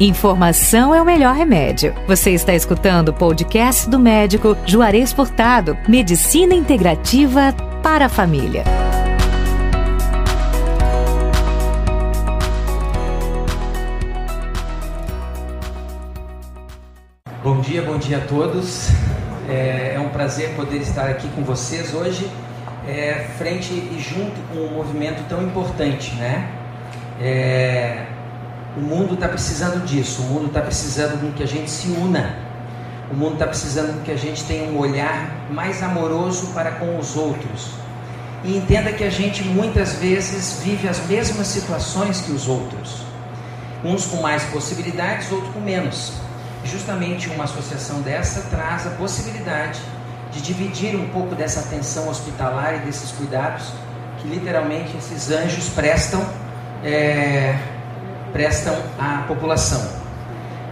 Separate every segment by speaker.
Speaker 1: Informação é o melhor remédio. Você está escutando o podcast do médico Juarez Furtado, Medicina Integrativa para a Família.
Speaker 2: Bom dia, bom dia a todos. É, é um prazer poder estar aqui com vocês hoje, é, frente e junto com um movimento tão importante, né? É, o mundo está precisando disso, o mundo está precisando de que a gente se una, o mundo está precisando de que a gente tenha um olhar mais amoroso para com os outros. E entenda que a gente muitas vezes vive as mesmas situações que os outros, uns com mais possibilidades, outros com menos. Justamente uma associação dessa traz a possibilidade de dividir um pouco dessa atenção hospitalar e desses cuidados que literalmente esses anjos prestam. É, prestam à população.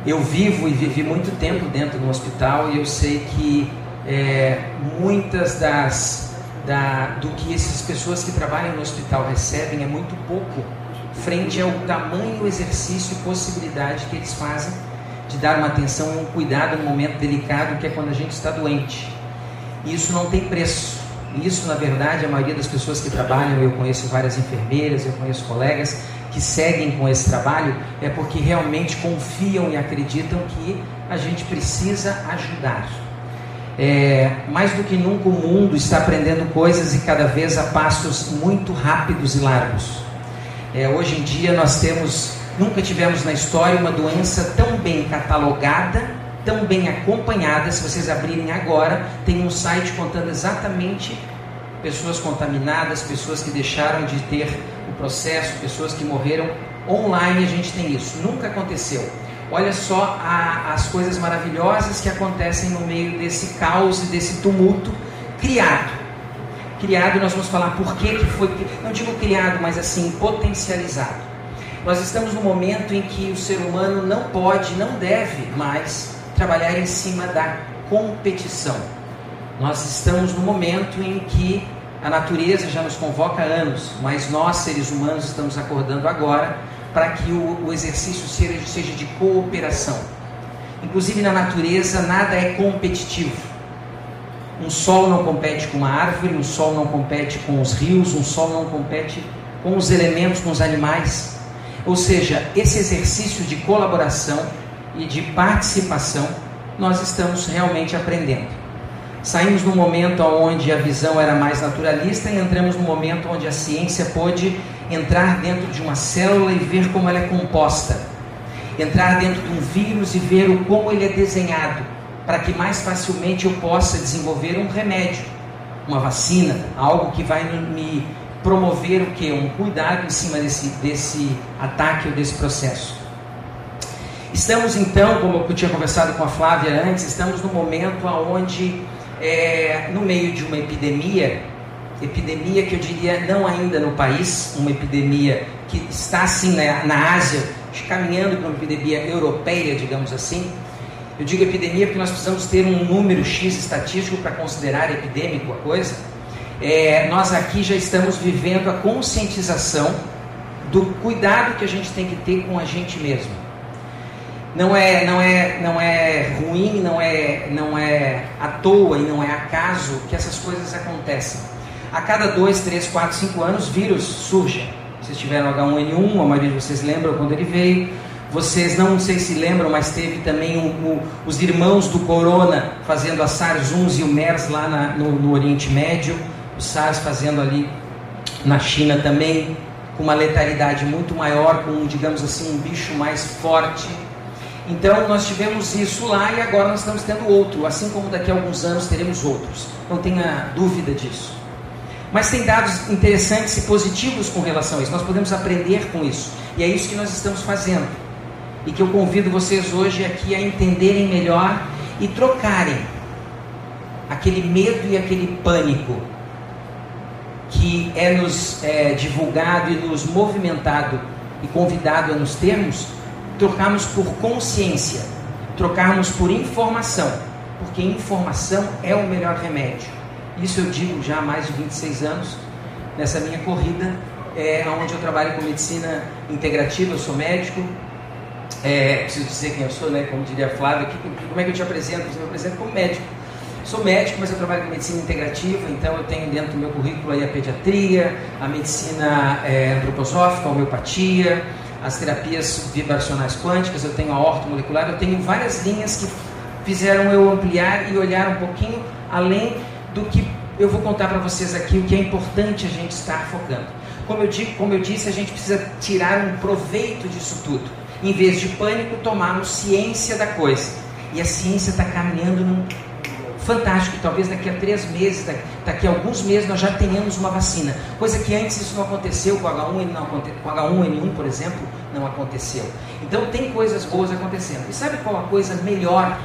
Speaker 2: Eu vivo e vivi muito tempo dentro do hospital e eu sei que é, muitas das da, do que essas pessoas que trabalham no hospital recebem é muito pouco frente ao tamanho exercício e possibilidade que eles fazem de dar uma atenção e um cuidado no momento delicado que é quando a gente está doente. E isso não tem preço. Isso, na verdade, a maioria das pessoas que trabalham, eu conheço várias enfermeiras, eu conheço colegas, que seguem com esse trabalho é porque realmente confiam e acreditam que a gente precisa ajudar. É, mais do que nunca o mundo está aprendendo coisas e cada vez a passos muito rápidos e largos. É, hoje em dia nós temos, nunca tivemos na história uma doença tão bem catalogada, tão bem acompanhada. Se vocês abrirem agora, tem um site contando exatamente pessoas contaminadas, pessoas que deixaram de ter processo, pessoas que morreram online, a gente tem isso. Nunca aconteceu. Olha só a, as coisas maravilhosas que acontecem no meio desse caos e desse tumulto criado. Criado, nós vamos falar por que, que foi, não digo criado, mas assim, potencializado. Nós estamos no momento em que o ser humano não pode, não deve mais trabalhar em cima da competição. Nós estamos no momento em que a natureza já nos convoca há anos, mas nós, seres humanos, estamos acordando agora para que o, o exercício seja, seja de cooperação. Inclusive na natureza, nada é competitivo. Um sol não compete com uma árvore, um sol não compete com os rios, um sol não compete com os elementos, com os animais. Ou seja, esse exercício de colaboração e de participação, nós estamos realmente aprendendo. Saímos no momento onde a visão era mais naturalista e entramos no momento onde a ciência pôde entrar dentro de uma célula e ver como ela é composta. Entrar dentro de um vírus e ver o como ele é desenhado, para que mais facilmente eu possa desenvolver um remédio, uma vacina, algo que vai me promover o que? Um cuidado em cima desse, desse ataque ou desse processo. Estamos então, como eu tinha conversado com a Flávia antes, estamos no momento onde é, no meio de uma epidemia, epidemia que eu diria não ainda no país, uma epidemia que está assim na, na Ásia, caminhando para uma epidemia europeia, digamos assim. Eu digo epidemia porque nós precisamos ter um número X estatístico para considerar epidêmico a coisa. É, nós aqui já estamos vivendo a conscientização do cuidado que a gente tem que ter com a gente mesmo não é, não é, não é ruim, não é, não é à toa e não é acaso que essas coisas acontecem. A cada dois, três, quatro, cinco anos, vírus surgem. Vocês tiveram H1N1, a maioria de vocês lembram quando ele veio. Vocês não sei se lembram, mas teve também um, um, os irmãos do Corona fazendo a SARS-1 e o MERS lá na, no, no Oriente Médio, o SARS fazendo ali na China também, com uma letalidade muito maior, com, digamos assim, um bicho mais forte então nós tivemos isso lá e agora nós estamos tendo outro, assim como daqui a alguns anos teremos outros. Não tenha dúvida disso. Mas tem dados interessantes e positivos com relação a isso. Nós podemos aprender com isso. E é isso que nós estamos fazendo. E que eu convido vocês hoje aqui a entenderem melhor e trocarem aquele medo e aquele pânico que é nos é, divulgado e nos movimentado e convidado a nos termos trocarmos por consciência, trocarmos por informação, porque informação é o melhor remédio. Isso eu digo já há mais de 26 anos, nessa minha corrida, é, onde eu trabalho com medicina integrativa, eu sou médico, É, preciso dizer quem eu sou, né? Como diria a Flávia, que, como é que eu te apresento? Eu me apresento como médico. Sou médico, mas eu trabalho com medicina integrativa, então eu tenho dentro do meu currículo aí a pediatria, a medicina é, antroposófica, a homeopatia, as terapias vibracionais quânticas, eu tenho a ortomolecular, eu tenho várias linhas que fizeram eu ampliar e olhar um pouquinho além do que eu vou contar para vocês aqui, o que é importante a gente estar focando. Como eu, digo, como eu disse, a gente precisa tirar um proveito disso tudo. Em vez de pânico, tomarmos ciência da coisa. E a ciência está caminhando num fantástico. Talvez daqui a três meses, daqui a alguns meses, nós já tenhamos uma vacina. Coisa que antes isso não aconteceu com H1N1, não, com H1N1 por exemplo, não aconteceu. Então tem coisas boas acontecendo. E sabe qual a coisa melhor?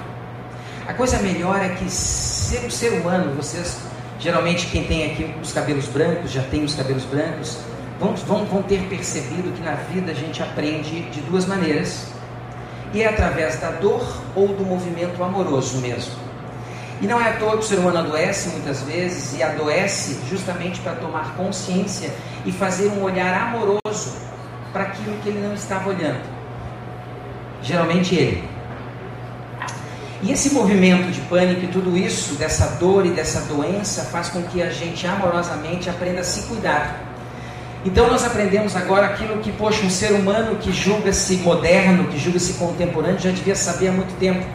Speaker 2: A coisa melhor é que ser o ser humano, vocês geralmente quem tem aqui os cabelos brancos, já tem os cabelos brancos, vão, vão, vão ter percebido que na vida a gente aprende de duas maneiras. E é através da dor ou do movimento amoroso mesmo. E não é à toa que o ser humano adoece muitas vezes, e adoece justamente para tomar consciência e fazer um olhar amoroso para aquilo que ele não estava olhando. Geralmente ele. E esse movimento de pânico e tudo isso, dessa dor e dessa doença, faz com que a gente amorosamente aprenda a se cuidar. Então nós aprendemos agora aquilo que, poxa, um ser humano que julga-se moderno, que julga-se contemporâneo, já devia saber há muito tempo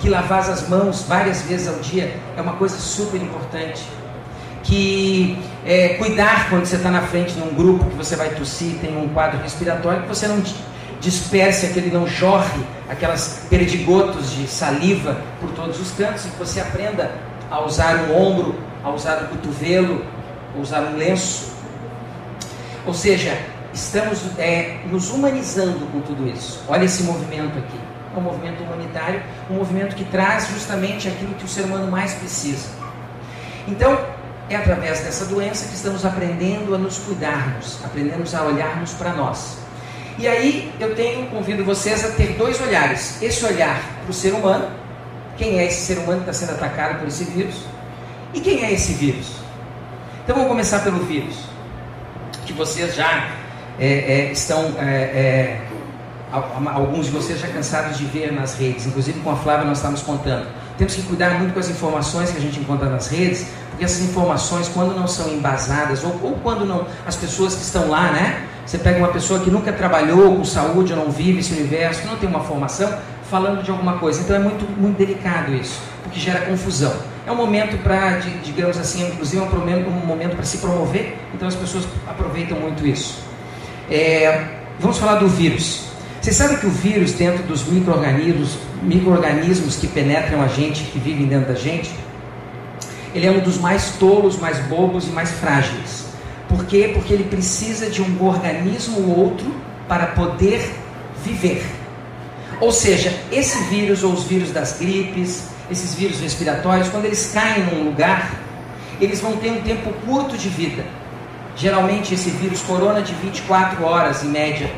Speaker 2: que lavar as mãos várias vezes ao dia é uma coisa super importante. Que é, cuidar quando você está na frente num grupo que você vai tossir, tem um quadro respiratório, que você não disperse, que ele não jorre aquelas perdigotos de saliva por todos os cantos, e que você aprenda a usar um ombro, a usar o cotovelo, a usar um lenço ou seja, estamos é, nos humanizando com tudo isso. Olha esse movimento aqui. Um movimento humanitário, um movimento que traz justamente aquilo que o ser humano mais precisa. Então, é através dessa doença que estamos aprendendo a nos cuidarmos, aprendemos a olharmos para nós. E aí eu tenho, convido vocês a ter dois olhares. Esse olhar para o ser humano, quem é esse ser humano que está sendo atacado por esse vírus, e quem é esse vírus. Então vamos começar pelo vírus que vocês já é, é, estão, é, é alguns de vocês já cansados de ver nas redes, inclusive com a Flávia nós estamos contando. Temos que cuidar muito com as informações que a gente encontra nas redes, porque essas informações, quando não são embasadas, ou, ou quando não, as pessoas que estão lá, né? Você pega uma pessoa que nunca trabalhou com saúde, ou não vive esse universo, não tem uma formação, falando de alguma coisa. Então é muito, muito delicado isso, porque gera confusão. É um momento para, digamos assim, inclusive é um momento, um momento para se promover, então as pessoas aproveitam muito isso. É, vamos falar do vírus. Vocês sabem que o vírus, dentro dos micro-organismos micro que penetram a gente, que vivem dentro da gente, ele é um dos mais tolos, mais bobos e mais frágeis. Por quê? Porque ele precisa de um organismo ou outro para poder viver. Ou seja, esse vírus ou os vírus das gripes, esses vírus respiratórios, quando eles caem num lugar, eles vão ter um tempo curto de vida. Geralmente esse vírus corona de 24 horas em média,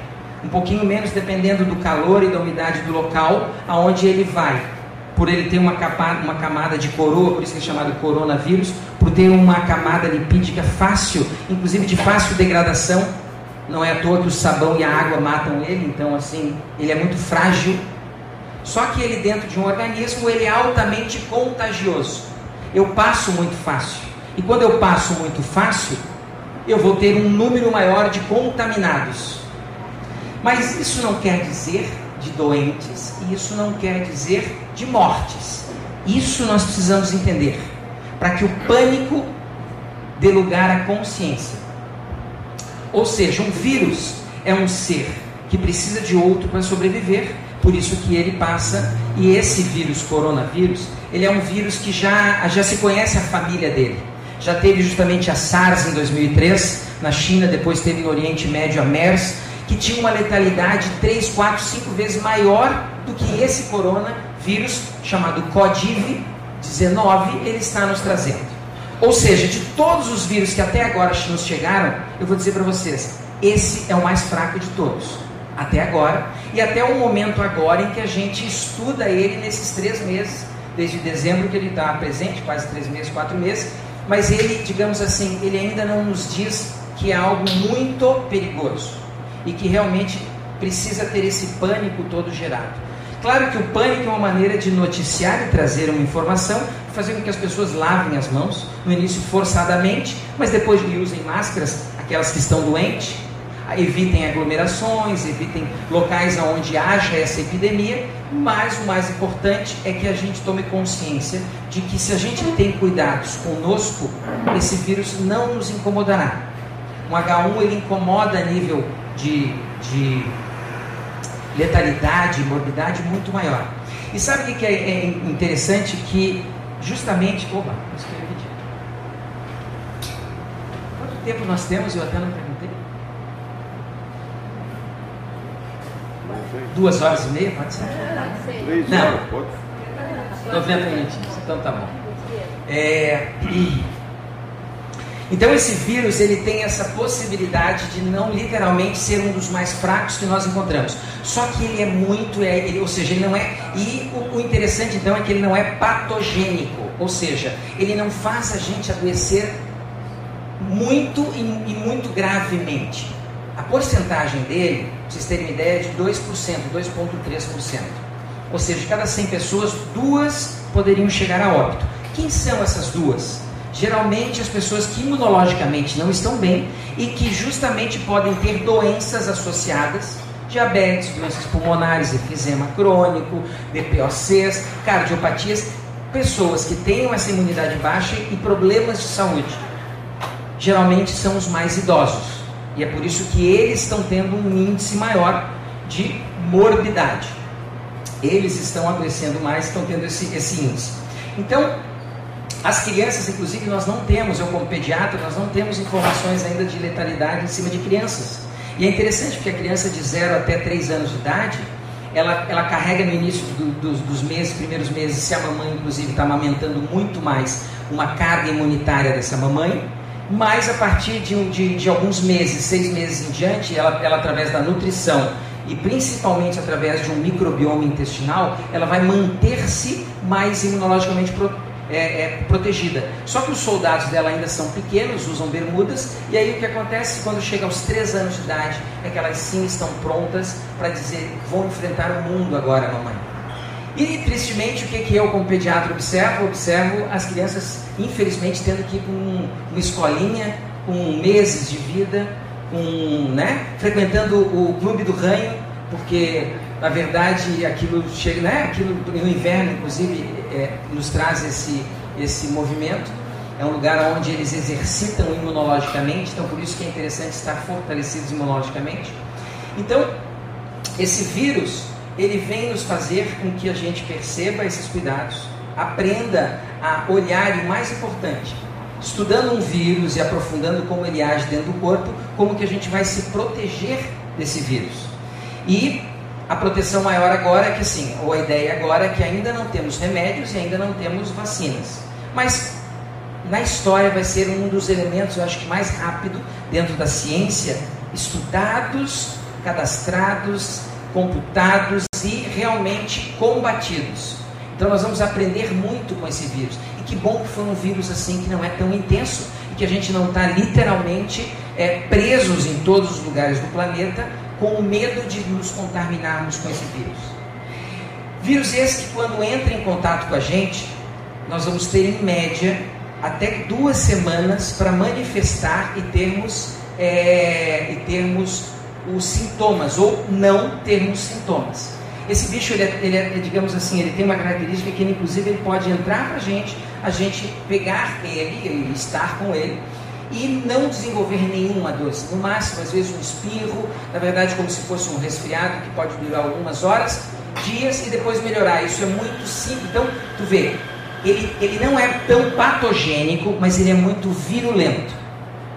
Speaker 2: um pouquinho menos dependendo do calor e da umidade do local aonde ele vai. Por ele ter uma, capa, uma camada de coroa, por isso que é chamado coronavírus, por ter uma camada lipídica fácil, inclusive de fácil degradação, não é à toa que o sabão e a água matam ele, então assim, ele é muito frágil. Só que ele dentro de um organismo, ele é altamente contagioso. Eu passo muito fácil. E quando eu passo muito fácil, eu vou ter um número maior de contaminados. Mas isso não quer dizer de doentes, e isso não quer dizer de mortes. Isso nós precisamos entender, para que o pânico dê lugar à consciência. Ou seja, um vírus é um ser que precisa de outro para sobreviver, por isso que ele passa, e esse vírus, coronavírus, ele é um vírus que já, já se conhece a família dele. Já teve justamente a SARS em 2003, na China, depois teve no Oriente Médio a MERS, que tinha uma letalidade 3, 4, 5 vezes maior do que esse coronavírus, chamado CODIV-19, ele está nos trazendo. Ou seja, de todos os vírus que até agora nos chegaram, eu vou dizer para vocês, esse é o mais fraco de todos. Até agora. E até o momento agora em que a gente estuda ele nesses três meses, desde dezembro que ele está presente, quase três meses, quatro meses. Mas ele, digamos assim, ele ainda não nos diz que é algo muito perigoso. E que realmente precisa ter esse pânico todo gerado. Claro que o pânico é uma maneira de noticiar e trazer uma informação, fazer com que as pessoas lavem as mãos, no início forçadamente, mas depois usem máscaras, aquelas que estão doentes, evitem aglomerações, evitem locais onde haja essa epidemia, mas o mais importante é que a gente tome consciência de que se a gente tem cuidados conosco, esse vírus não nos incomodará. Um H1 ele incomoda a nível de, de letalidade, morbidade muito maior. E sabe o que é, é interessante? Que justamente. Opa, isso que eu ia pedir. Quanto tempo nós temos? Eu até não perguntei. Duas horas e meia, pode ser?
Speaker 3: Três
Speaker 2: Não.
Speaker 3: horas, pode?
Speaker 2: 90 minutinhos, então tá bom. É, Então esse vírus ele tem essa possibilidade de não literalmente ser um dos mais fracos que nós encontramos. Só que ele é muito, é, ele, ou seja, ele não é. E o, o interessante então é que ele não é patogênico, ou seja, ele não faz a gente adoecer muito e, e muito gravemente. A porcentagem dele, pra vocês terem uma ideia, é de 2%, 2,3%. Ou seja, de cada 100 pessoas, duas poderiam chegar a óbito. Quem são essas duas? Geralmente as pessoas que imunologicamente não estão bem e que justamente podem ter doenças associadas, diabetes, doenças pulmonares, efizema crônico, DPOCs, cardiopatias, pessoas que tenham essa imunidade baixa e problemas de saúde. Geralmente são os mais idosos. E é por isso que eles estão tendo um índice maior de morbidade. Eles estão adoecendo mais, estão tendo esse, esse índice. Então, as crianças, inclusive, nós não temos, eu como pediatra, nós não temos informações ainda de letalidade em cima de crianças. E é interessante porque a criança de 0 até 3 anos de idade, ela, ela carrega no início do, dos, dos meses, primeiros meses, se a mamãe, inclusive, está amamentando muito mais, uma carga imunitária dessa mamãe, mas a partir de, um, de, de alguns meses, seis meses em diante, ela, ela através da nutrição e principalmente através de um microbioma intestinal, ela vai manter-se mais imunologicamente é, é, protegida. Só que os soldados dela ainda são pequenos, usam bermudas, e aí o que acontece quando chega aos 3 anos de idade é que elas sim estão prontas para dizer: vou enfrentar o mundo agora, mamãe. E tristemente, o que, que eu, como pediatra, observo? Observo as crianças, infelizmente, tendo que ir um, uma escolinha com meses de vida, com, né, frequentando o clube do ranho, porque na verdade aquilo chega, né, aquilo no inverno, inclusive, é, nos traz esse, esse movimento. É um lugar onde eles exercitam imunologicamente, então por isso que é interessante estar fortalecidos imunologicamente. Então, esse vírus, ele vem nos fazer com que a gente perceba esses cuidados, aprenda a olhar e mais importante, estudando um vírus e aprofundando como ele age dentro do corpo, como que a gente vai se proteger desse vírus. E a proteção maior agora é que sim, ou a ideia agora é que ainda não temos remédios e ainda não temos vacinas. Mas na história vai ser um dos elementos, eu acho que mais rápido dentro da ciência, estudados, cadastrados, computados e realmente combatidos. Então nós vamos aprender muito com esse vírus. E que bom que foi um vírus assim que não é tão intenso e que a gente não está literalmente é, presos em todos os lugares do planeta com o medo de nos contaminarmos com esse vírus. Vírus esse que quando entra em contato com a gente, nós vamos ter em média até duas semanas para manifestar e termos, é, e termos os sintomas ou não termos sintomas. Esse bicho, ele é, ele é, digamos assim, ele tem uma característica que ele, inclusive ele pode entrar para a gente, a gente pegar ele, estar com ele e não desenvolver nenhuma dor. No máximo, às vezes, um espirro, na verdade, como se fosse um resfriado que pode durar algumas horas, dias e depois melhorar. Isso é muito simples. Então, tu vê, ele, ele não é tão patogênico, mas ele é muito virulento.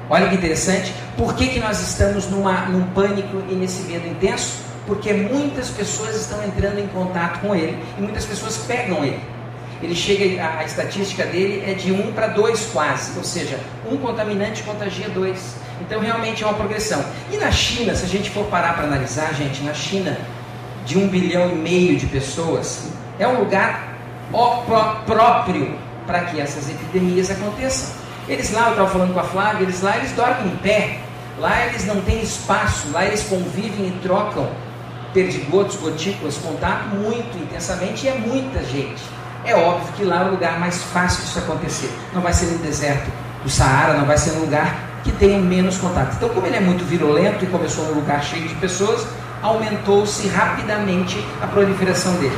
Speaker 2: Olha que interessante. Por que, que nós estamos numa, num pânico e nesse medo intenso? Porque muitas pessoas estão entrando em contato com ele e muitas pessoas pegam ele. Ele chega, a, a estatística dele é de 1 para 2 quase, ou seja, um contaminante contagia dois. Então realmente é uma progressão. E na China, se a gente for parar para analisar, gente, na China, de um bilhão e meio de pessoas, é um lugar próprio para que essas epidemias aconteçam. Eles lá, eu estava falando com a Flávia, eles lá eles dormem em pé, lá eles não têm espaço, lá eles convivem e trocam perdigotos, gotículas, contato muito intensamente e é muita gente. É óbvio que lá é o lugar mais fácil disso acontecer. Não vai ser no deserto do Saara, não vai ser no lugar que tenha menos contato. Então, como ele é muito virulento e começou num lugar cheio de pessoas, aumentou-se rapidamente a proliferação dele.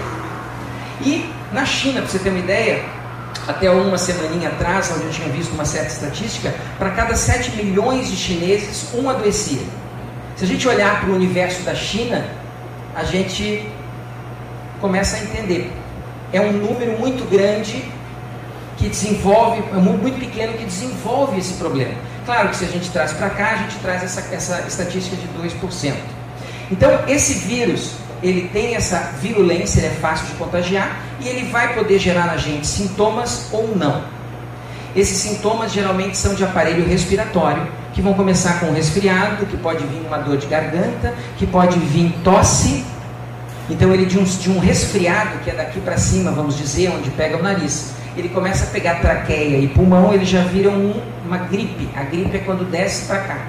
Speaker 2: E na China, para você ter uma ideia, até uma semaninha atrás, onde eu tinha visto uma certa estatística, para cada 7 milhões de chineses, um adoecia. Se a gente olhar para o universo da China, a gente começa a entender. É um número muito grande que desenvolve, é muito pequeno que desenvolve esse problema. Claro que se a gente traz para cá, a gente traz essa, essa estatística de 2%. Então, esse vírus, ele tem essa virulência, ele é fácil de contagiar e ele vai poder gerar na gente sintomas ou não. Esses sintomas geralmente são de aparelho respiratório, que vão começar com resfriado, que pode vir uma dor de garganta, que pode vir tosse. Então ele de um, de um resfriado, que é daqui para cima, vamos dizer, onde pega o nariz, ele começa a pegar traqueia e pulmão, ele já vira um, uma gripe. A gripe é quando desce para cá.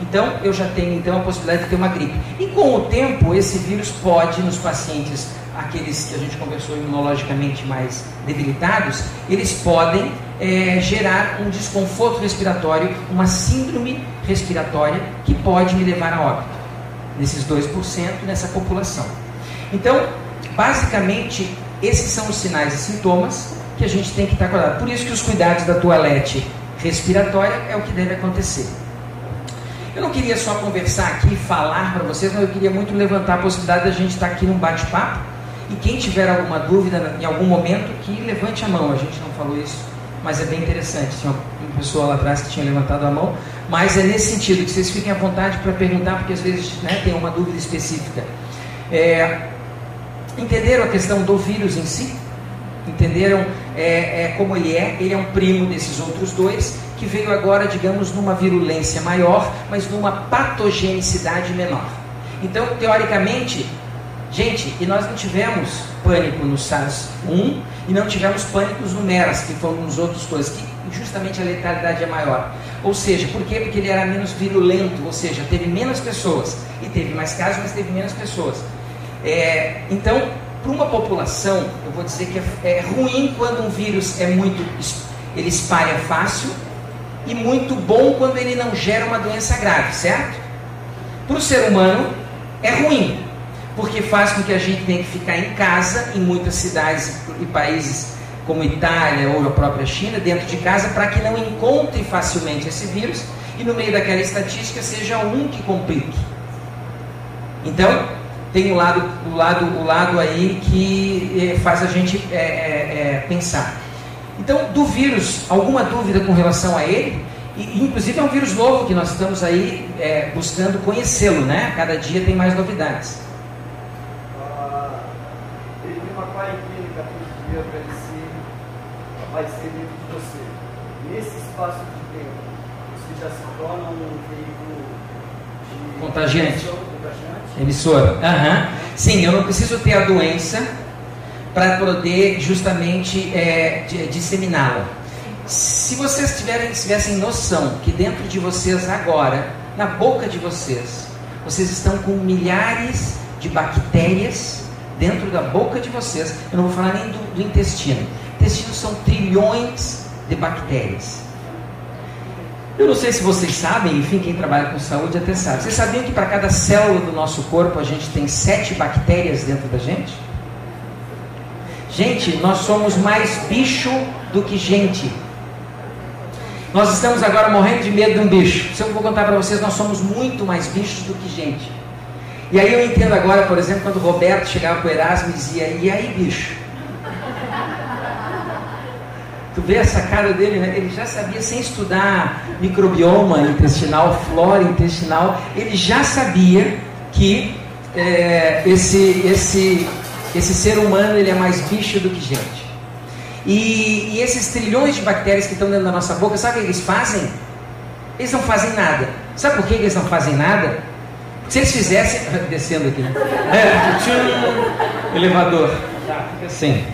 Speaker 2: Então, eu já tenho então a possibilidade de ter uma gripe. E com o tempo, esse vírus pode, nos pacientes, aqueles que a gente conversou imunologicamente mais debilitados, eles podem é, gerar um desconforto respiratório, uma síndrome respiratória que pode me levar a óbito, nesses 2% nessa população. Então, basicamente, esses são os sinais e sintomas que a gente tem que estar cuidado. Por isso que os cuidados da toalete respiratória é o que deve acontecer. Eu não queria só conversar aqui, falar para vocês, mas eu queria muito levantar a possibilidade da gente estar aqui num bate-papo. E quem tiver alguma dúvida em algum momento, que levante a mão. A gente não falou isso, mas é bem interessante. Tinha uma pessoa lá atrás que tinha levantado a mão. Mas é nesse sentido, que vocês fiquem à vontade para perguntar, porque às vezes né, tem uma dúvida específica. É, entenderam a questão do vírus em si? Entenderam é, é, como ele é? Ele é um primo desses outros dois que veio agora, digamos, numa virulência maior, mas numa patogenicidade menor. Então, teoricamente, gente, e nós não tivemos pânico no SARS-1 e não tivemos pânicos no MERS, que foram nos outros coisas, que justamente a letalidade é maior. Ou seja, por quê? Porque ele era menos virulento, ou seja, teve menos pessoas. E teve mais casos, mas teve menos pessoas. É, então, para uma população, eu vou dizer que é, é ruim quando um vírus é muito. ele espalha fácil e muito bom quando ele não gera uma doença grave, certo? Para o ser humano é ruim, porque faz com que a gente tenha que ficar em casa, em muitas cidades e países como Itália ou a própria China, dentro de casa, para que não encontre facilmente esse vírus e no meio daquela estatística seja um que complique. Então, tem o lado, o lado, o lado aí que eh, faz a gente é, pensar. Então, do vírus, alguma dúvida com relação a ele? E, inclusive é um vírus novo que nós estamos aí buscando conhecê-lo, né? Cada dia tem mais novidades.
Speaker 3: Ah, ele tem uma quarentena 14 dias para ele ser, aparecer dentro de você. Nesse espaço de tempo, você já se torna um veículo de
Speaker 2: contagiante. Emissora. Uhum. Sim, eu não preciso ter a doença para poder justamente é, disseminá-la. Se vocês tiverem, tivessem noção que dentro de vocês agora, na boca de vocês, vocês estão com milhares de bactérias dentro da boca de vocês, eu não vou falar nem do, do intestino. Intestino são trilhões de bactérias. Eu não sei se vocês sabem, enfim, quem trabalha com saúde até sabe. Vocês sabiam que para cada célula do nosso corpo a gente tem sete bactérias dentro da gente? Gente, nós somos mais bicho do que gente. Nós estamos agora morrendo de medo de um bicho. Se eu vou contar para vocês, nós somos muito mais bichos do que gente. E aí eu entendo agora, por exemplo, quando o Roberto chegava com o Erasmo e dizia: E aí, bicho? Tu vê essa cara dele, né? Ele já sabia, sem estudar microbioma intestinal, flora intestinal, ele já sabia que é, esse, esse, esse ser humano ele é mais bicho do que gente. E, e, esses trilhões de bactérias que estão dentro da nossa boca, sabe o que eles fazem? Eles não fazem nada. Sabe por que eles não fazem nada? Se eles fizessem. Descendo aqui, né? É, tchum, elevador. Tá, fica assim.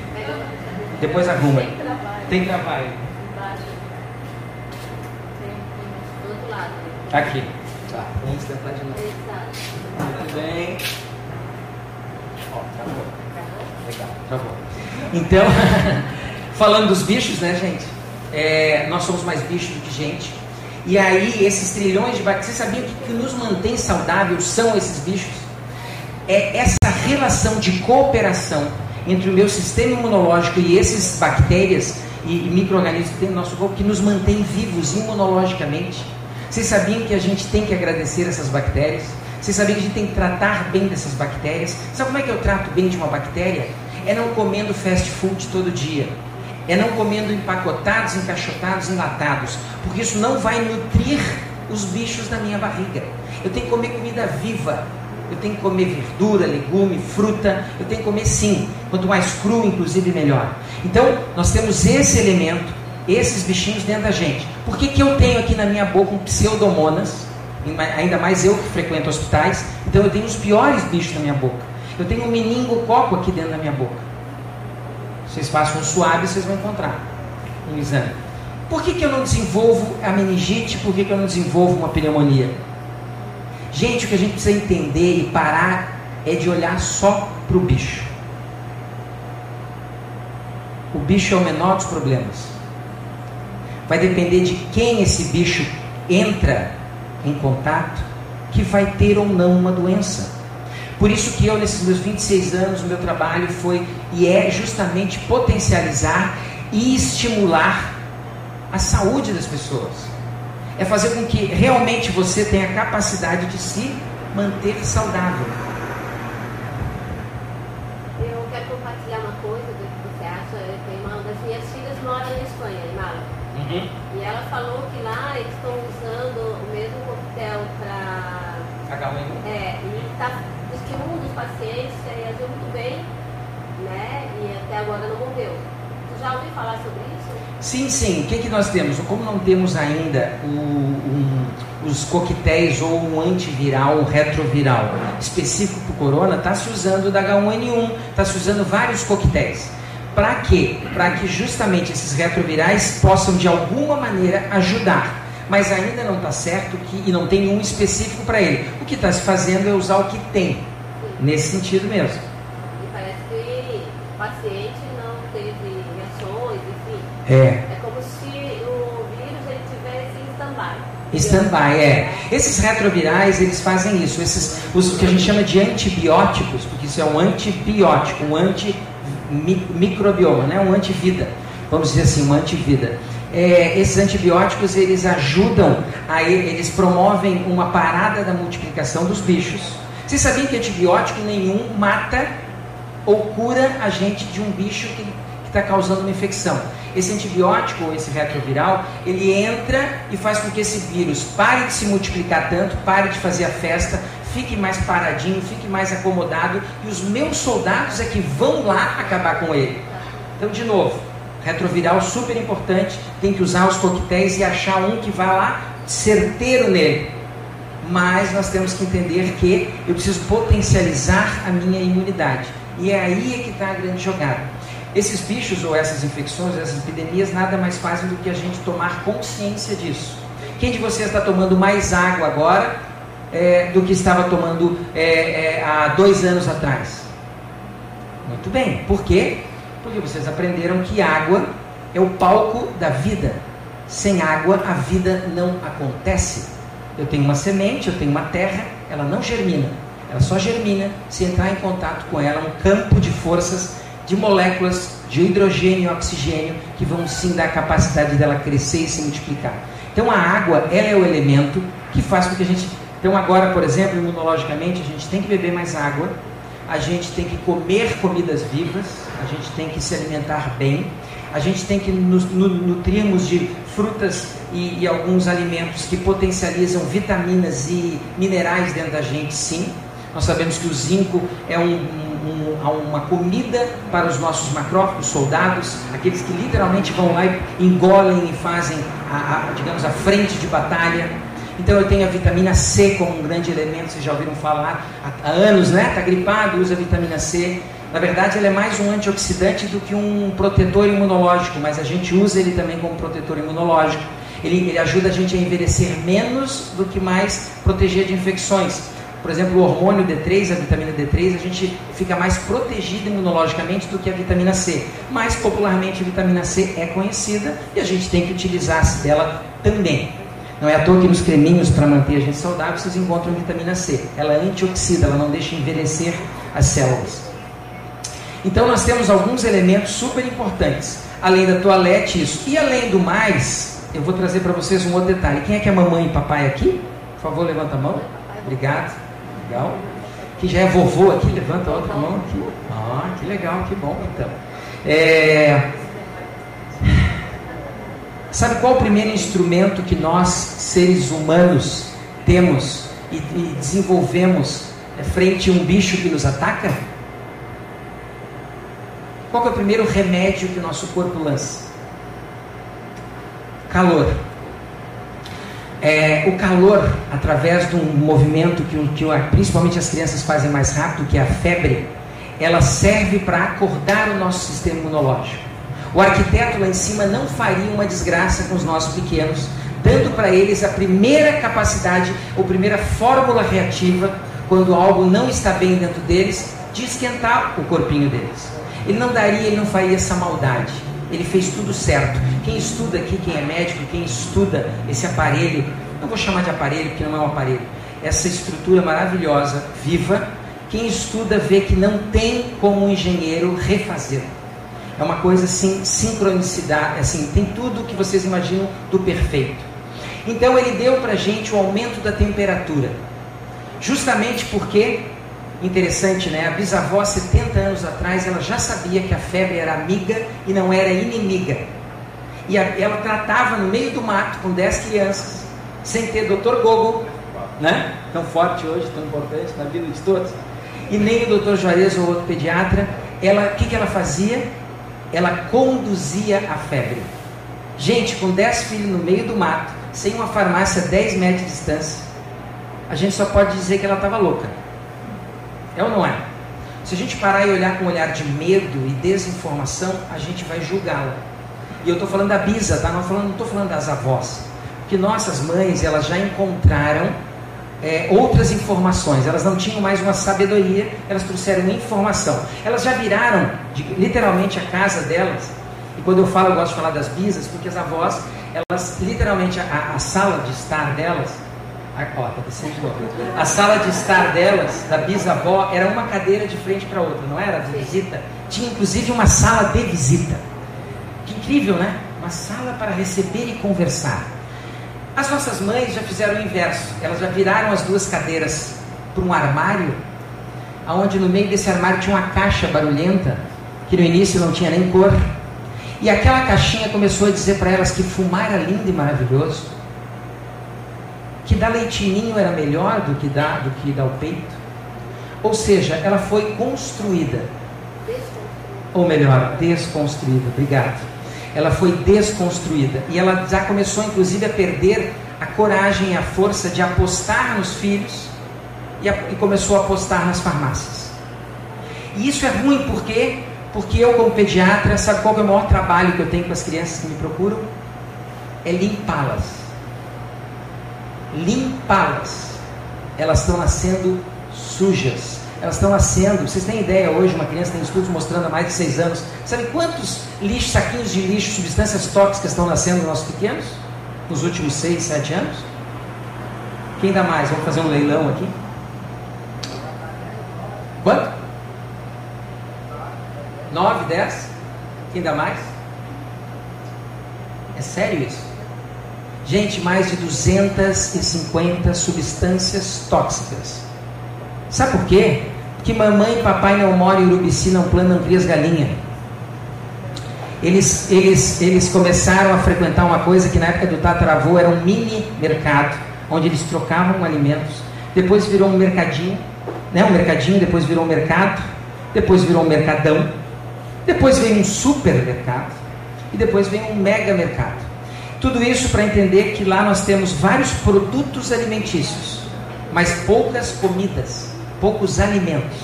Speaker 2: Depois arruma.
Speaker 4: Do outro lado.
Speaker 2: Aqui. Tá, vamos tentar de novo. Muito bem. por favor. Então, falando dos bichos, né, gente? É, nós somos mais bichos do que gente. E aí, esses trilhões de bactérias, você sabia que o que nos mantém saudável são esses bichos? É essa relação de cooperação entre o meu sistema imunológico e esses bactérias e micro-organismos que tem no nosso corpo que nos mantém vivos imunologicamente. Vocês sabiam que a gente tem que agradecer essas bactérias? Vocês sabiam que a gente tem que tratar bem dessas bactérias? Sabe como é que eu trato bem de uma bactéria? É não comendo fast food todo dia. É não comendo empacotados, encaixotados, enlatados. Porque isso não vai nutrir os bichos da minha barriga. Eu tenho que comer comida viva. Eu tenho que comer verdura, legume, fruta. Eu tenho que comer sim. Quanto mais cru, inclusive, melhor. Então, nós temos esse elemento, esses bichinhos dentro da gente. Por que, que eu tenho aqui na minha boca um pseudomonas? Ainda mais eu que frequento hospitais. Então, eu tenho os piores bichos na minha boca. Eu tenho um meningococo aqui dentro da minha boca. Vocês façam um suave, vocês vão encontrar um exame. Por que, que eu não desenvolvo a meningite? Por que, que eu não desenvolvo uma pneumonia? Gente, o que a gente precisa entender e parar é de olhar só para o bicho. O bicho é o menor dos problemas. Vai depender de quem esse bicho entra em contato que vai ter ou não uma doença. Por isso que eu, nesses meus 26 anos, o meu trabalho foi e é justamente potencializar e estimular a saúde das pessoas. É fazer com que realmente você tenha a capacidade de se manter saudável.
Speaker 4: Eu quero compartilhar uma coisa do que você acha. Eu tenho uma das minhas filhas mora na Espanha, em Málaga.
Speaker 2: Uhum.
Speaker 4: E ela falou que lá eles estão usando o mesmo coquetel para.
Speaker 2: H1N1?
Speaker 4: É, e tá, diz que um dos pacientes reagiu muito bem, né? E até agora não morreu. Já falar sobre isso?
Speaker 2: Sim, sim. O que, que nós temos? Como não temos ainda o, um, os coquetéis ou um antiviral, um retroviral específico para o corona, está se usando da H1N1, está se usando vários coquetéis. Para quê? Para que justamente esses retrovirais possam de alguma maneira ajudar. Mas ainda não está certo que, e não tem nenhum específico para ele. O que está se fazendo é usar o que tem. Nesse sentido mesmo.
Speaker 4: E parece que o paciente não teve reações, enfim.
Speaker 2: É.
Speaker 4: É como se o vírus ele tivesse em stand-by.
Speaker 2: Stand-by, é. Esses retrovirais, eles fazem isso. Esses, os, o que a gente chama de antibióticos, porque isso é um antibiótico, um antimicrobioma, né? um antivida. Vamos dizer assim, um antivida. É, esses antibióticos, eles ajudam, a, eles promovem uma parada da multiplicação dos bichos. Vocês sabiam que antibiótico nenhum mata ou cura a gente de um bicho que está causando uma infecção? Esse antibiótico, ou esse retroviral, ele entra e faz com que esse vírus pare de se multiplicar tanto, pare de fazer a festa, fique mais paradinho, fique mais acomodado, e os meus soldados é que vão lá acabar com ele. Então, de novo, retroviral super importante, tem que usar os coquetéis e achar um que vá lá certeiro nele. Mas nós temos que entender que eu preciso potencializar a minha imunidade. E é aí é que está a grande jogada. Esses bichos ou essas infecções, essas epidemias, nada mais fazem do que a gente tomar consciência disso. Quem de vocês está tomando mais água agora é, do que estava tomando é, é, há dois anos atrás? Muito bem. Por quê? Porque vocês aprenderam que água é o palco da vida. Sem água, a vida não acontece. Eu tenho uma semente, eu tenho uma terra, ela não germina. Ela só germina se entrar em contato com ela, um campo de forças de moléculas de hidrogênio e oxigênio que vão sim dar a capacidade dela crescer e se multiplicar. Então a água ela é o elemento que faz com que a gente. Então agora, por exemplo, imunologicamente, a gente tem que beber mais água, a gente tem que comer comidas vivas, a gente tem que se alimentar bem, a gente tem que nos nutrirmos de frutas e, e alguns alimentos que potencializam vitaminas e minerais dentro da gente, sim. Nós sabemos que o zinco é um, um, uma comida para os nossos macrófagos, soldados, aqueles que literalmente vão lá e engolem e fazem, a, a, digamos, a frente de batalha. Então eu tenho a vitamina C como um grande elemento, vocês já ouviram falar há, há anos, né? Está gripado, usa vitamina C. Na verdade, ele é mais um antioxidante do que um protetor imunológico, mas a gente usa ele também como protetor imunológico. Ele, ele ajuda a gente a envelhecer menos do que mais proteger de infecções. Por exemplo, o hormônio D3, a vitamina D3, a gente fica mais protegido imunologicamente do que a vitamina C. Mas popularmente a vitamina C é conhecida e a gente tem que utilizar-se dela também. Não é à toa que nos creminhos para manter a gente saudável vocês encontram vitamina C. Ela é antioxida, ela não deixa envelhecer as células. Então nós temos alguns elementos super importantes. Além da toalete, isso. E além do mais, eu vou trazer para vocês um outro detalhe. Quem é que é mamãe e papai aqui? Por favor, levanta a mão. Obrigado. Legal? Que já é vovô aqui, levanta a outra mão aqui. Ah, que legal, que bom então. É... Sabe qual o primeiro instrumento que nós, seres humanos, temos e, e desenvolvemos é, frente a um bicho que nos ataca? Qual é o primeiro remédio que o nosso corpo lança? Calor é, o calor, através de um movimento que, que principalmente as crianças fazem mais rápido, que é a febre, ela serve para acordar o nosso sistema imunológico. O arquiteto lá em cima não faria uma desgraça com os nossos pequenos, dando para eles a primeira capacidade, ou primeira fórmula reativa, quando algo não está bem dentro deles, de esquentar o corpinho deles. Ele não daria, ele não faria essa maldade ele fez tudo certo. Quem estuda aqui, quem é médico, quem estuda esse aparelho, não vou chamar de aparelho porque não é um aparelho, essa estrutura maravilhosa, viva, quem estuda vê que não tem como um engenheiro refazer. É uma coisa assim, sincronicidade, assim, tem tudo que vocês imaginam do perfeito. Então ele deu para gente o aumento da temperatura, justamente porque Interessante, né? A bisavó, 70 anos atrás, ela já sabia que a febre era amiga e não era inimiga. E a, ela tratava no meio do mato com 10 crianças, sem ter doutor Google, né? Tão forte hoje, tão importante na vida de todos. E nem o doutor Juarez ou outro pediatra. Ela, o que, que ela fazia? Ela conduzia a febre. Gente, com 10 filhos no meio do mato, sem uma farmácia a 10 metros de distância, a gente só pode dizer que ela estava louca. É ou não é? Se a gente parar e olhar com um olhar de medo e desinformação, a gente vai julgá-la. E eu estou falando da bisa, tá? Não estou falando das avós. Porque nossas mães, elas já encontraram é, outras informações. Elas não tinham mais uma sabedoria, elas trouxeram informação. Elas já viraram, de, literalmente, a casa delas. E quando eu falo, eu gosto de falar das bisas, porque as avós, elas, literalmente, a, a sala de estar delas, ó, tá descendo de novo. A sala de estar delas, da bisavó, era uma cadeira de frente para outra, não era? De visita. Tinha inclusive uma sala de visita. Que incrível, né? Uma sala para receber e conversar. As nossas mães já fizeram o inverso. Elas já viraram as duas cadeiras para um armário, aonde no meio desse armário tinha uma caixa barulhenta, que no início não tinha nem cor. E aquela caixinha começou a dizer para elas que fumar era lindo e maravilhoso que dar leitinho era melhor do que dar, do que dar o peito. Ou seja, ela foi construída. Ou melhor, desconstruída. Obrigado. Ela foi desconstruída. E ela já começou, inclusive, a perder a coragem e a força de apostar nos filhos e, a, e começou a apostar nas farmácias. E isso é ruim porque porque eu, como pediatra, sabe qual é o maior trabalho que eu tenho com as crianças que me procuram? É limpá-las limpá-las. Elas estão nascendo sujas. Elas estão nascendo. Vocês têm ideia hoje, uma criança tem estudos mostrando há mais de seis anos. Sabe quantos lixos, saquinhos de lixo, substâncias tóxicas estão nascendo nos nossos pequenos? Nos últimos seis, sete anos? Quem dá mais? Vamos fazer um leilão aqui. Quanto? Nove, dez? Quem dá mais? É sério isso? Gente, mais de 250 substâncias tóxicas. Sabe por quê? Porque mamãe e papai não moram em Urubici, não plantam crias galinha. Eles, eles, eles começaram a frequentar uma coisa que na época do tataravô era um mini mercado, onde eles trocavam alimentos. Depois virou um mercadinho, né? um mercadinho, depois virou um mercado, depois virou um mercadão, depois veio um supermercado e depois veio um mega mercado. Tudo isso para entender que lá nós temos vários produtos alimentícios, mas poucas comidas, poucos alimentos.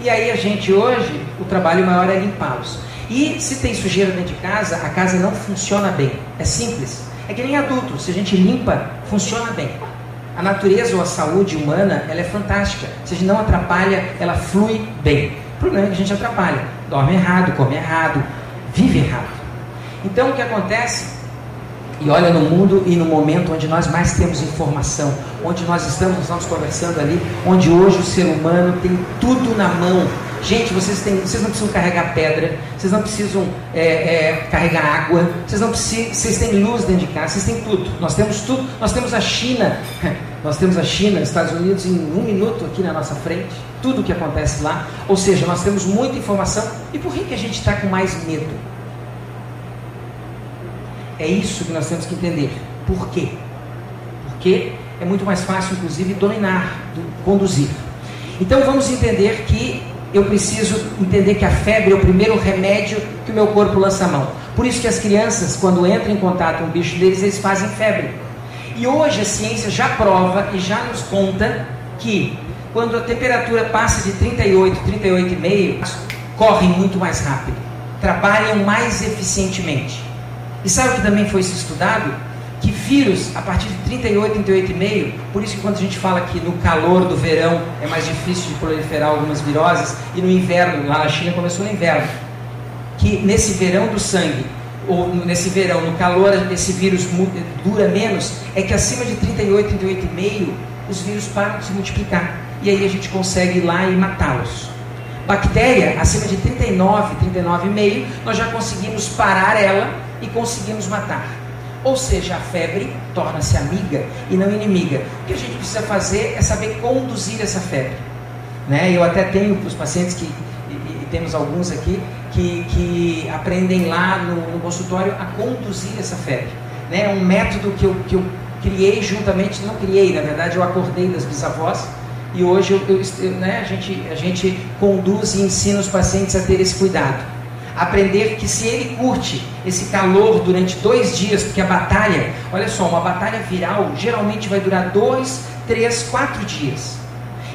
Speaker 2: E aí a gente hoje, o trabalho maior é limpá-los. E se tem sujeira dentro de casa, a casa não funciona bem. É simples. É que nem adulto, se a gente limpa, funciona bem. A natureza ou a saúde humana, ela é fantástica. Se a gente não atrapalha, ela flui bem. O problema é que a gente atrapalha. Dorme errado, come errado, vive errado. Então o que acontece? E olha no mundo e no momento onde nós mais temos informação, onde nós estamos, estamos conversando ali, onde hoje o ser humano tem tudo na mão. Gente, vocês, têm, vocês não precisam carregar pedra, vocês não precisam é, é, carregar água, vocês não precisam, vocês têm luz dentro de casa, vocês têm tudo. Nós temos tudo, nós temos a China, nós temos a China, Estados Unidos em um minuto aqui na nossa frente, tudo o que acontece lá. Ou seja, nós temos muita informação. E por que, que a gente está com mais medo? É isso que nós temos que entender. Por quê? Porque é muito mais fácil, inclusive, dominar, conduzir. Então vamos entender que eu preciso entender que a febre é o primeiro remédio que o meu corpo lança a mão. Por isso que as crianças, quando entram em contato com o bicho deles, eles fazem febre. E hoje a ciência já prova e já nos conta que quando a temperatura passa de 38, 38,5, correm muito mais rápido, trabalham mais eficientemente. E sabe o que também foi estudado? Que vírus, a partir de 38, 38,5, por isso que quando a gente fala que no calor do verão é mais difícil de proliferar algumas viroses, e no inverno, lá na China começou no inverno, que nesse verão do sangue, ou nesse verão, no calor, esse vírus dura menos, é que acima de 38, 38,5, os vírus param de se multiplicar. E aí a gente consegue ir lá e matá-los. Bactéria, acima de 39, 39,5, nós já conseguimos parar ela e conseguimos matar. Ou seja, a febre torna-se amiga e não inimiga. O que a gente precisa fazer é saber conduzir essa febre. Né? Eu até tenho para os pacientes que, e, e, temos alguns aqui, que, que aprendem lá no, no, consultório a conduzir essa febre. Né? É um método que eu, que eu criei juntamente, não criei, na verdade eu acordei das bisavós, e hoje eu, eu, né, a, gente, a gente conduz e ensina os pacientes a ter esse cuidado aprender que se ele curte esse calor durante dois dias, porque a batalha, olha só, uma batalha viral geralmente vai durar dois, três, quatro dias.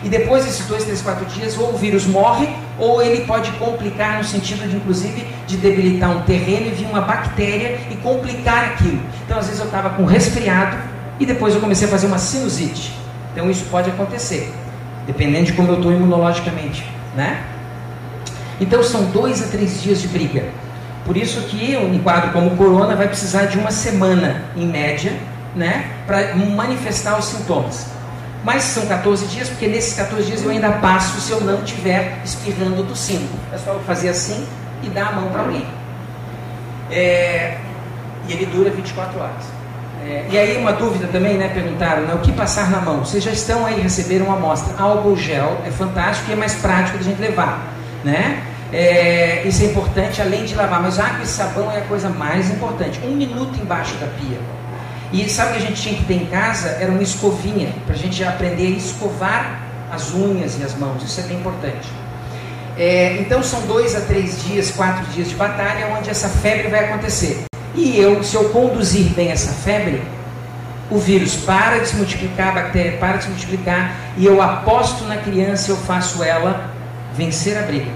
Speaker 2: E depois desses dois, três, quatro dias, ou o vírus morre, ou ele pode complicar no sentido de, inclusive, de debilitar um terreno e vir uma bactéria e complicar aquilo. Então, às vezes eu estava com resfriado e depois eu comecei a fazer uma sinusite. Então, isso pode acontecer, dependendo de como eu estou imunologicamente, né? Então são dois a três dias de briga. Por isso que um quadro como corona vai precisar de uma semana, em média, né, para manifestar os sintomas. Mas são 14 dias, porque nesses 14 dias eu ainda passo se eu não estiver espirrando tossindo. É só fazer assim e dar a mão para alguém. É, e ele dura 24 horas. É, e aí uma dúvida também, né? Perguntaram, né, o que passar na mão? Vocês já estão aí, receberam uma amostra. Álcool gel é fantástico e é mais prático da gente levar né? É, isso é importante além de lavar, mas água e sabão é a coisa mais importante. Um minuto embaixo da pia. E sabe o que a gente tinha que ter em casa? Era uma escovinha, para a gente aprender a escovar as unhas e as mãos. Isso é bem importante. É, então são dois a três dias, quatro dias de batalha onde essa febre vai acontecer. E eu, se eu conduzir bem essa febre, o vírus para de se multiplicar, a bactéria para de se multiplicar, e eu aposto na criança, eu faço ela vencer a briga.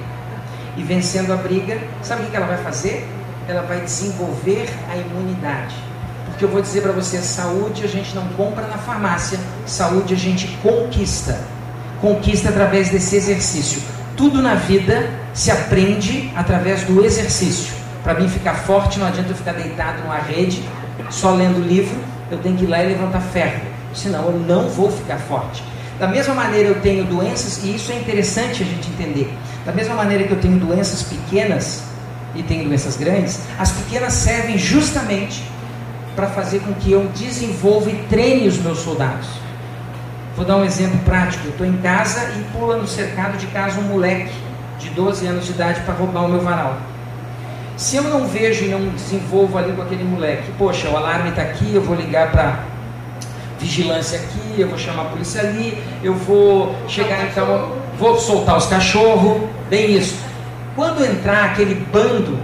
Speaker 2: E vencendo a briga, sabe o que ela vai fazer? Ela vai desenvolver a imunidade. Porque eu vou dizer para você: saúde a gente não compra na farmácia, saúde a gente conquista. Conquista através desse exercício. Tudo na vida se aprende através do exercício. Para mim ficar forte, não adianta eu ficar deitado numa rede, só lendo livro, eu tenho que ir lá e levantar ferro. Senão eu não vou ficar forte. Da mesma maneira eu tenho doenças, e isso é interessante a gente entender. Da mesma maneira que eu tenho doenças pequenas e tenho doenças grandes, as pequenas servem justamente para fazer com que eu desenvolva e treine os meus soldados. Vou dar um exemplo prático. Eu estou em casa e pula no cercado de casa um moleque de 12 anos de idade para roubar o meu varal. Se eu não vejo e não desenvolvo ali com aquele moleque, poxa, o alarme está aqui, eu vou ligar para vigilância aqui, eu vou chamar a polícia ali, eu vou chegar então, vou soltar os cachorros, bem isso. Quando entrar aquele bando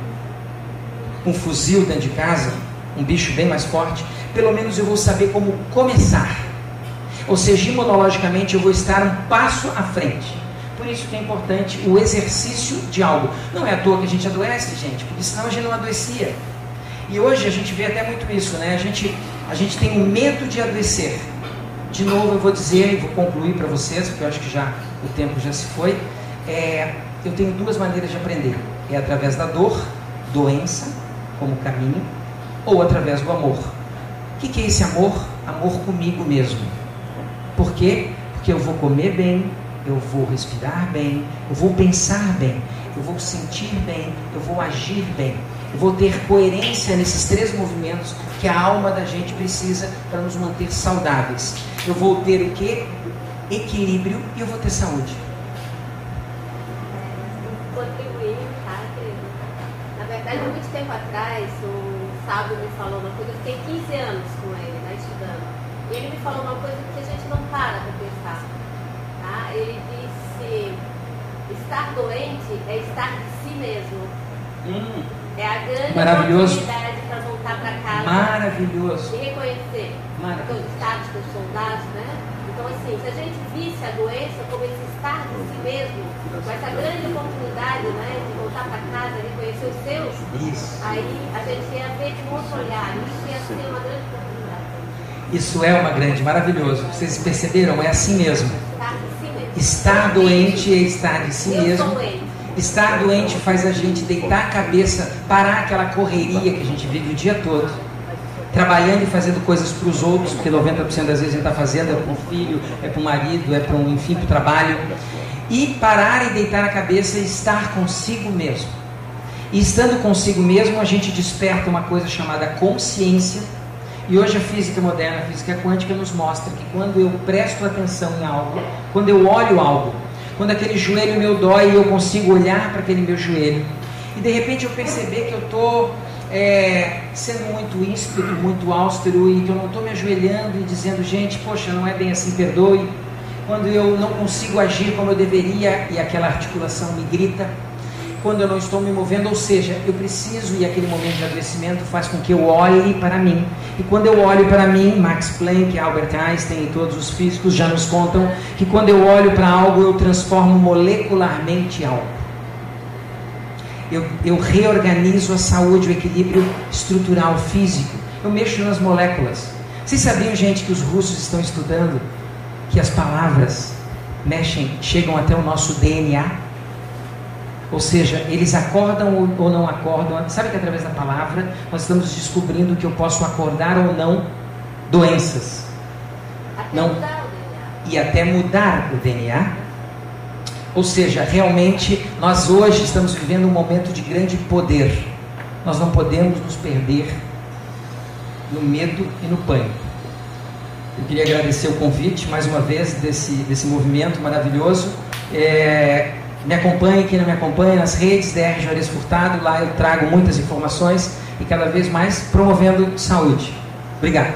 Speaker 2: com fuzil dentro de casa, um bicho bem mais forte, pelo menos eu vou saber como começar. Ou seja, imunologicamente eu vou estar um passo à frente. Por isso que é importante o exercício de algo. Não é à toa que a gente adoece, gente, porque senão a gente não adoecia. E hoje a gente vê até muito isso, né? A gente, a gente tem um medo de adoecer. de novo eu vou dizer e vou concluir para vocês, porque eu acho que já o tempo já se foi. É, eu tenho duas maneiras de aprender: é através da dor, doença, como caminho, ou através do amor. O que, que é esse amor? Amor comigo mesmo. Por quê? Porque eu vou comer bem, eu vou respirar bem, eu vou pensar bem, eu vou sentir bem, eu vou agir bem. Eu vou ter coerência nesses três movimentos que a alma da gente precisa para nos manter saudáveis. Eu vou ter o que? Equilíbrio e eu vou ter saúde.
Speaker 4: Contribuir, tá, querido? Na verdade, muito tempo atrás, um sábio me falou uma coisa, eu fiquei 15 anos com ele, né, estudando. E ele me falou uma coisa que a gente não para para pensar. Tá? Ele disse, estar doente é estar de si mesmo.
Speaker 2: Hum.
Speaker 4: É a grande
Speaker 2: Maravilhoso.
Speaker 4: oportunidade para voltar para casa
Speaker 2: Maravilhoso.
Speaker 4: e reconhecer
Speaker 2: Maravilhoso.
Speaker 4: os estados dos soldados, né? Então, assim, se a gente visse a doença como esse estar de si mesmo, com essa grande oportunidade, né, de voltar para casa, reconhecer os seus,
Speaker 2: Isso.
Speaker 4: aí a gente ia ver com outro olhar. Isso ia ser uma grande oportunidade.
Speaker 2: Isso é uma grande, maravilhoso. Vocês perceberam? É assim mesmo.
Speaker 4: Estar de si mesmo.
Speaker 2: Estar doente é estar de si
Speaker 4: Eu
Speaker 2: mesmo.
Speaker 4: sou doente.
Speaker 2: Estar doente faz a gente deitar a cabeça, parar aquela correria que a gente vive o dia todo, trabalhando e fazendo coisas para os outros, porque 90% das vezes a gente está fazendo é para o filho, é para o marido, é para um, enfim, para o trabalho. E parar e deitar a cabeça e estar consigo mesmo. E estando consigo mesmo, a gente desperta uma coisa chamada consciência. E hoje a física moderna, a física quântica, nos mostra que quando eu presto atenção em algo, quando eu olho algo, quando aquele joelho meu dói e eu consigo olhar para aquele meu joelho, e de repente eu perceber que eu estou é, sendo muito ímpeto, muito austero e que eu não estou me ajoelhando e dizendo, gente, poxa, não é bem assim, perdoe. Quando eu não consigo agir como eu deveria e aquela articulação me grita, quando eu não estou me movendo, ou seja, eu preciso e aquele momento de adoecimento faz com que eu olhe para mim. E quando eu olho para mim, Max Planck, Albert Einstein e todos os físicos já nos contam que quando eu olho para algo, eu transformo molecularmente algo. Eu, eu reorganizo a saúde, o equilíbrio estrutural físico. Eu mexo nas moléculas. Vocês sabiam, gente, que os russos estão estudando que as palavras mexem, chegam até o nosso DNA? Ou seja, eles acordam ou- não acordam. Sabe que através da palavra nós estamos descobrindo que eu posso acordar ou não doenças
Speaker 4: Até
Speaker 2: Não.
Speaker 4: mudar o DNA.
Speaker 2: e até mudar o DNA. Ou seja, realmente nós hoje estamos vivendo um momento de grande poder. Nós não podemos nos perder no medo e no pânico. Eu queria agradecer o convite mais uma vez desse, desse movimento maravilhoso. É, me acompanhe, quem não me acompanha, nas redes DR Juarez Furtado. Lá eu trago muitas informações e cada vez mais promovendo saúde. Obrigado.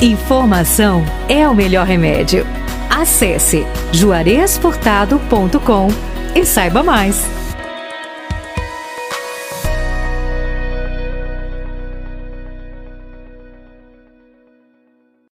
Speaker 1: Informação é o melhor remédio. Acesse juarezfurtado.com e saiba mais.